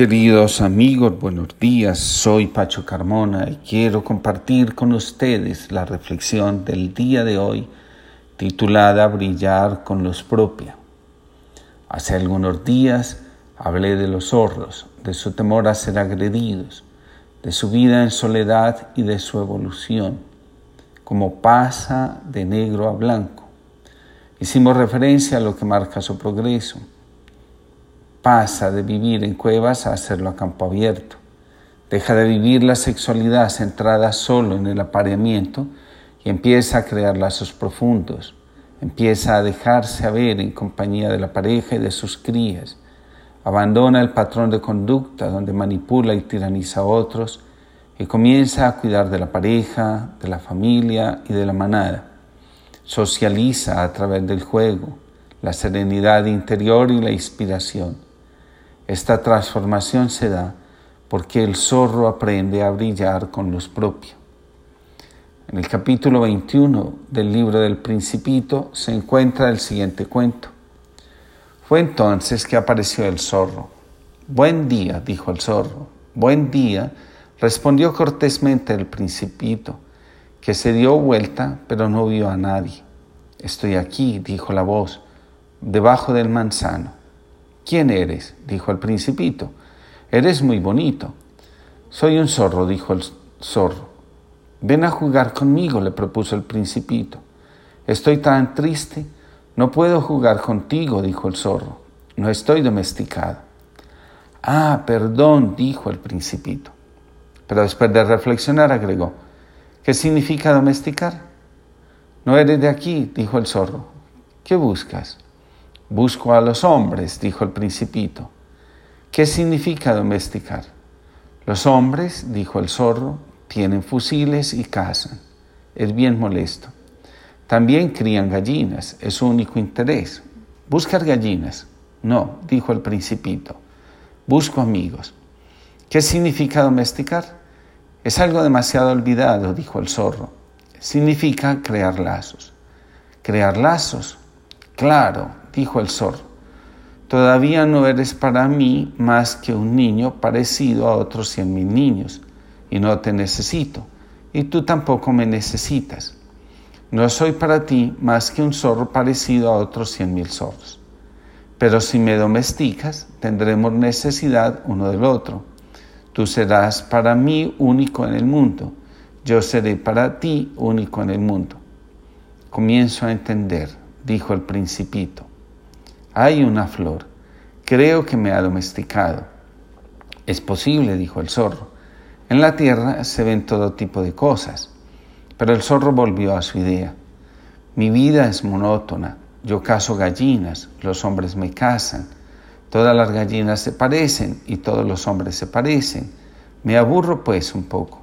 Queridos amigos, buenos días. Soy Pacho Carmona y quiero compartir con ustedes la reflexión del día de hoy titulada Brillar con los propios. Hace algunos días hablé de los zorros, de su temor a ser agredidos, de su vida en soledad y de su evolución, como pasa de negro a blanco. Hicimos referencia a lo que marca su progreso pasa de vivir en cuevas a hacerlo a campo abierto. Deja de vivir la sexualidad centrada solo en el apareamiento y empieza a crear lazos profundos. Empieza a dejarse ver en compañía de la pareja y de sus crías. Abandona el patrón de conducta donde manipula y tiraniza a otros y comienza a cuidar de la pareja, de la familia y de la manada. Socializa a través del juego, la serenidad interior y la inspiración esta transformación se da porque el zorro aprende a brillar con los propios. En el capítulo 21 del libro del Principito se encuentra el siguiente cuento. Fue entonces que apareció el zorro. Buen día, dijo el zorro. Buen día, respondió cortésmente el Principito, que se dio vuelta pero no vio a nadie. Estoy aquí, dijo la voz, debajo del manzano. ¿Quién eres? dijo el principito. Eres muy bonito. Soy un zorro, dijo el zorro. Ven a jugar conmigo, le propuso el principito. Estoy tan triste. No puedo jugar contigo, dijo el zorro. No estoy domesticado. Ah, perdón, dijo el principito. Pero después de reflexionar agregó, ¿qué significa domesticar? No eres de aquí, dijo el zorro. ¿Qué buscas? Busco a los hombres, dijo el principito. ¿Qué significa domesticar? Los hombres, dijo el zorro, tienen fusiles y cazan. Es bien molesto. También crían gallinas, es su único interés. ¿Buscar gallinas? No, dijo el principito. Busco amigos. ¿Qué significa domesticar? Es algo demasiado olvidado, dijo el zorro. Significa crear lazos. ¿Crear lazos? Claro, dijo el zorro, todavía no eres para mí más que un niño parecido a otros cien mil niños, y no te necesito, y tú tampoco me necesitas. No soy para ti más que un zorro parecido a otros cien mil zorros. Pero si me domesticas, tendremos necesidad uno del otro. Tú serás para mí único en el mundo, yo seré para ti único en el mundo. Comienzo a entender, dijo el principito. Hay una flor. Creo que me ha domesticado. Es posible, dijo el zorro. En la tierra se ven todo tipo de cosas. Pero el zorro volvió a su idea. Mi vida es monótona. Yo caso gallinas, los hombres me casan. Todas las gallinas se parecen y todos los hombres se parecen. Me aburro pues un poco.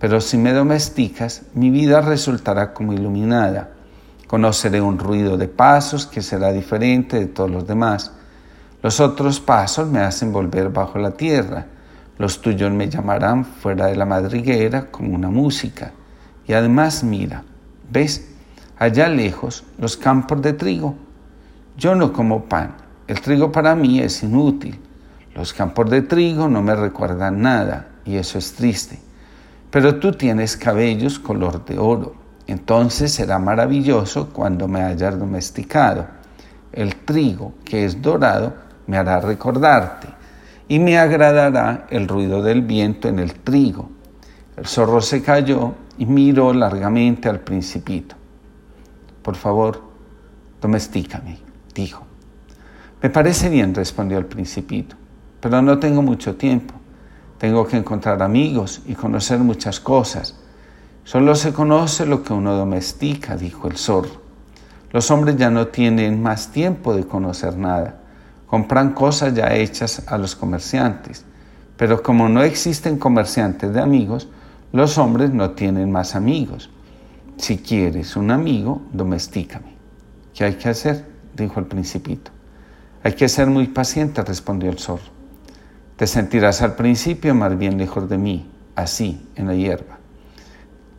Pero si me domesticas, mi vida resultará como iluminada Conoceré un ruido de pasos que será diferente de todos los demás. Los otros pasos me hacen volver bajo la tierra. Los tuyos me llamarán fuera de la madriguera como una música. Y además mira, ¿ves? Allá lejos los campos de trigo. Yo no como pan. El trigo para mí es inútil. Los campos de trigo no me recuerdan nada y eso es triste. Pero tú tienes cabellos color de oro entonces será maravilloso cuando me hayas domesticado. El trigo que es dorado me hará recordarte y me agradará el ruido del viento en el trigo. El zorro se cayó y miró largamente al principito. Por favor, domestícame, dijo. Me parece bien, respondió el principito, pero no tengo mucho tiempo. Tengo que encontrar amigos y conocer muchas cosas. Solo se conoce lo que uno domestica, dijo el zorro. Los hombres ya no tienen más tiempo de conocer nada. Compran cosas ya hechas a los comerciantes. Pero como no existen comerciantes de amigos, los hombres no tienen más amigos. Si quieres un amigo, domestícame. ¿Qué hay que hacer? dijo el principito. Hay que ser muy paciente, respondió el zorro. Te sentirás al principio más bien lejos de mí, así, en la hierba.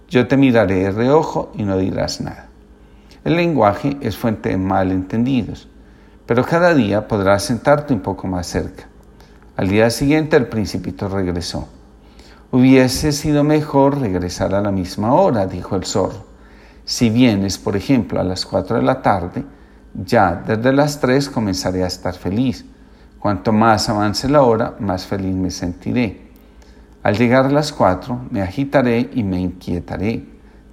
Yo te miraré de reojo y no dirás nada. El lenguaje es fuente de malentendidos, pero cada día podrás sentarte un poco más cerca. Al día siguiente el principito regresó. Hubiese sido mejor regresar a la misma hora, dijo el zorro. Si vienes, por ejemplo, a las cuatro de la tarde, ya desde las tres comenzaré a estar feliz. Cuanto más avance la hora, más feliz me sentiré. Al llegar las cuatro, me agitaré y me inquietaré.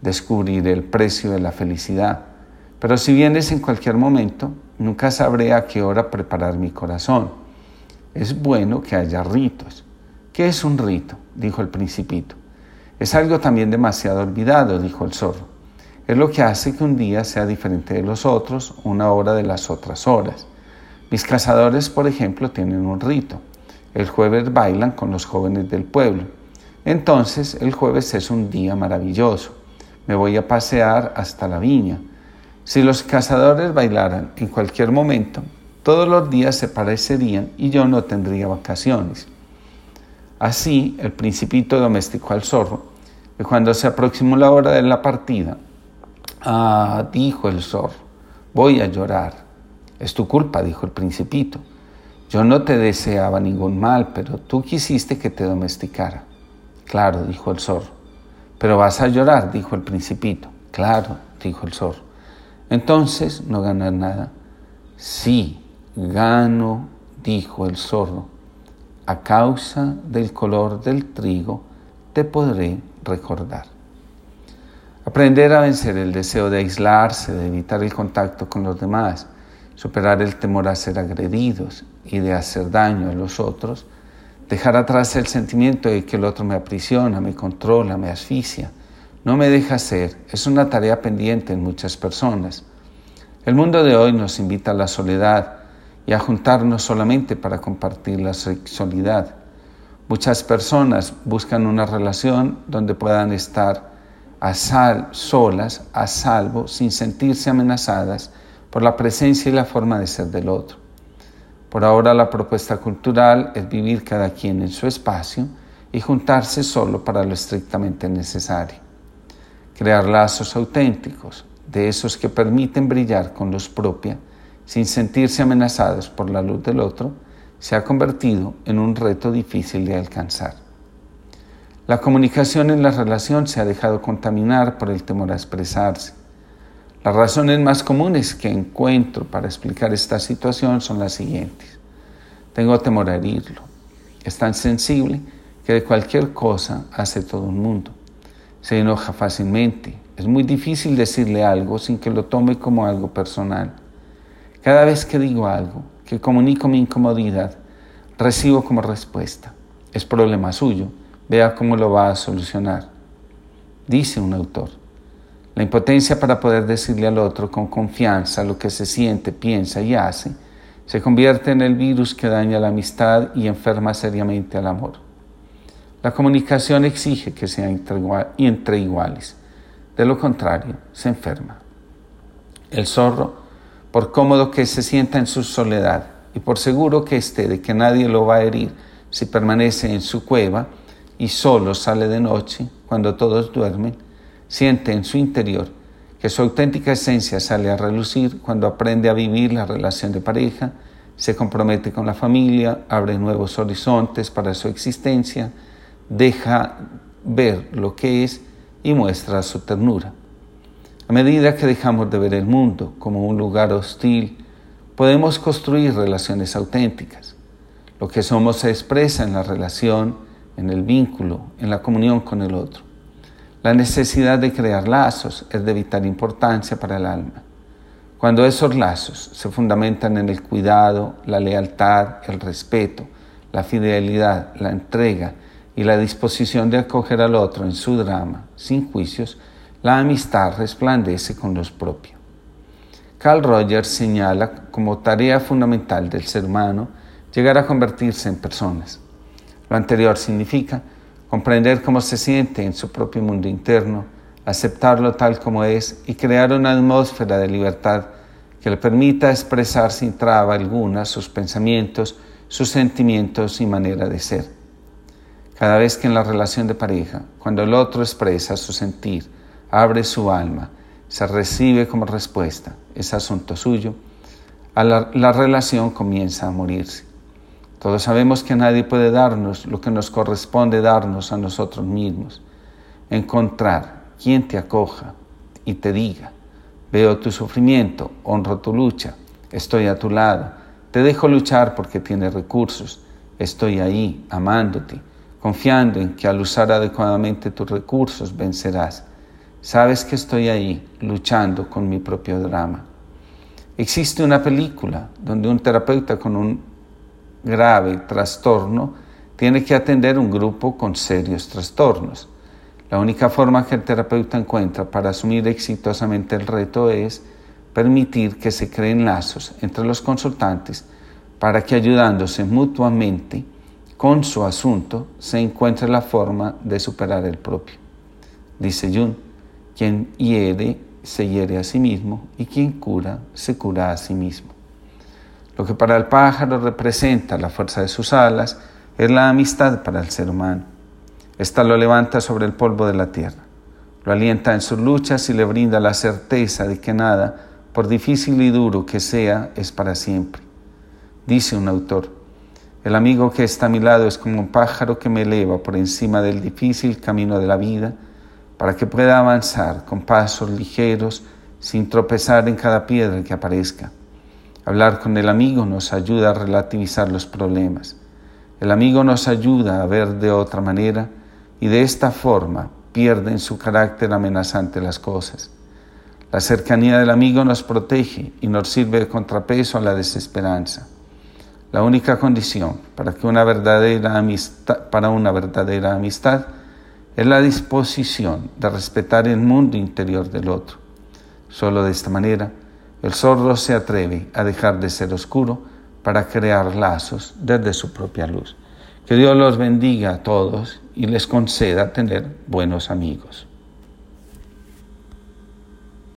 Descubriré el precio de la felicidad. Pero si vienes en cualquier momento, nunca sabré a qué hora preparar mi corazón es bueno que haya ritos. ¿Qué es un rito? dijo el principito. Es algo también demasiado olvidado, dijo el zorro. Es lo que hace que un día sea diferente de los otros, una hora de las otras horas. Mis cazadores, por ejemplo, tienen un rito. El jueves bailan con los jóvenes del pueblo. Entonces, el jueves es un día maravilloso. Me voy a pasear hasta la viña. Si los cazadores bailaran en cualquier momento, todos los días se parecerían y yo no tendría vacaciones. Así el principito domesticó al zorro, y cuando se aproximó la hora de la partida, ah, dijo el zorro, voy a llorar. Es tu culpa, dijo el principito. Yo no te deseaba ningún mal, pero tú quisiste que te domesticara. Claro, dijo el zorro. Pero vas a llorar, dijo el principito. Claro, dijo el zorro. Entonces no ganas nada. Sí, Gano, dijo el zorro, a causa del color del trigo te podré recordar. Aprender a vencer el deseo de aislarse, de evitar el contacto con los demás, superar el temor a ser agredidos y de hacer daño a los otros, dejar atrás el sentimiento de que el otro me aprisiona, me controla, me asfixia, no me deja ser, es una tarea pendiente en muchas personas. El mundo de hoy nos invita a la soledad, y a juntarnos solamente para compartir la sexualidad. Muchas personas buscan una relación donde puedan estar a sal, solas, a salvo, sin sentirse amenazadas por la presencia y la forma de ser del otro. Por ahora la propuesta cultural es vivir cada quien en su espacio y juntarse solo para lo estrictamente necesario. Crear lazos auténticos, de esos que permiten brillar con luz propia, sin sentirse amenazados por la luz del otro, se ha convertido en un reto difícil de alcanzar. La comunicación en la relación se ha dejado contaminar por el temor a expresarse. Las razones más comunes que encuentro para explicar esta situación son las siguientes. Tengo temor a herirlo. Es tan sensible que de cualquier cosa hace todo un mundo. Se enoja fácilmente. Es muy difícil decirle algo sin que lo tome como algo personal. Cada vez que digo algo, que comunico mi incomodidad, recibo como respuesta, es problema suyo, vea cómo lo va a solucionar. Dice un autor, la impotencia para poder decirle al otro con confianza lo que se siente, piensa y hace, se convierte en el virus que daña la amistad y enferma seriamente al amor. La comunicación exige que sea entre iguales, de lo contrario, se enferma. El zorro por cómodo que se sienta en su soledad y por seguro que esté de que nadie lo va a herir si permanece en su cueva y solo sale de noche cuando todos duermen, siente en su interior que su auténtica esencia sale a relucir cuando aprende a vivir la relación de pareja, se compromete con la familia, abre nuevos horizontes para su existencia, deja ver lo que es y muestra su ternura. A medida que dejamos de ver el mundo como un lugar hostil, podemos construir relaciones auténticas. Lo que somos se expresa en la relación, en el vínculo, en la comunión con el otro. La necesidad de crear lazos es de vital importancia para el alma. Cuando esos lazos se fundamentan en el cuidado, la lealtad, el respeto, la fidelidad, la entrega y la disposición de acoger al otro en su drama, sin juicios, la amistad resplandece con los propios. Carl Rogers señala como tarea fundamental del ser humano llegar a convertirse en personas. Lo anterior significa comprender cómo se siente en su propio mundo interno, aceptarlo tal como es y crear una atmósfera de libertad que le permita expresar sin traba alguna sus pensamientos, sus sentimientos y manera de ser. Cada vez que en la relación de pareja, cuando el otro expresa su sentir, abre su alma, se recibe como respuesta, es asunto suyo, la, la relación comienza a morirse. Todos sabemos que nadie puede darnos lo que nos corresponde darnos a nosotros mismos. Encontrar quien te acoja y te diga, veo tu sufrimiento, honro tu lucha, estoy a tu lado, te dejo luchar porque tienes recursos, estoy ahí amándote, confiando en que al usar adecuadamente tus recursos vencerás. Sabes que estoy ahí luchando con mi propio drama. Existe una película donde un terapeuta con un grave trastorno tiene que atender un grupo con serios trastornos. La única forma que el terapeuta encuentra para asumir exitosamente el reto es permitir que se creen lazos entre los consultantes para que ayudándose mutuamente con su asunto se encuentre la forma de superar el propio. Dice Jung, quien hiere se hiere a sí mismo y quien cura se cura a sí mismo. Lo que para el pájaro representa la fuerza de sus alas es la amistad para el ser humano. Esta lo levanta sobre el polvo de la tierra, lo alienta en sus luchas y le brinda la certeza de que nada, por difícil y duro que sea, es para siempre. Dice un autor, el amigo que está a mi lado es como un pájaro que me eleva por encima del difícil camino de la vida para que pueda avanzar con pasos ligeros sin tropezar en cada piedra que aparezca. Hablar con el amigo nos ayuda a relativizar los problemas. El amigo nos ayuda a ver de otra manera y de esta forma pierden su carácter amenazante las cosas. La cercanía del amigo nos protege y nos sirve de contrapeso a la desesperanza. La única condición para, que una verdadera amistad, para una verdadera amistad es la disposición de respetar el mundo interior del otro. Solo de esta manera el sordo se atreve a dejar de ser oscuro para crear lazos desde su propia luz. Que Dios los bendiga a todos y les conceda tener buenos amigos.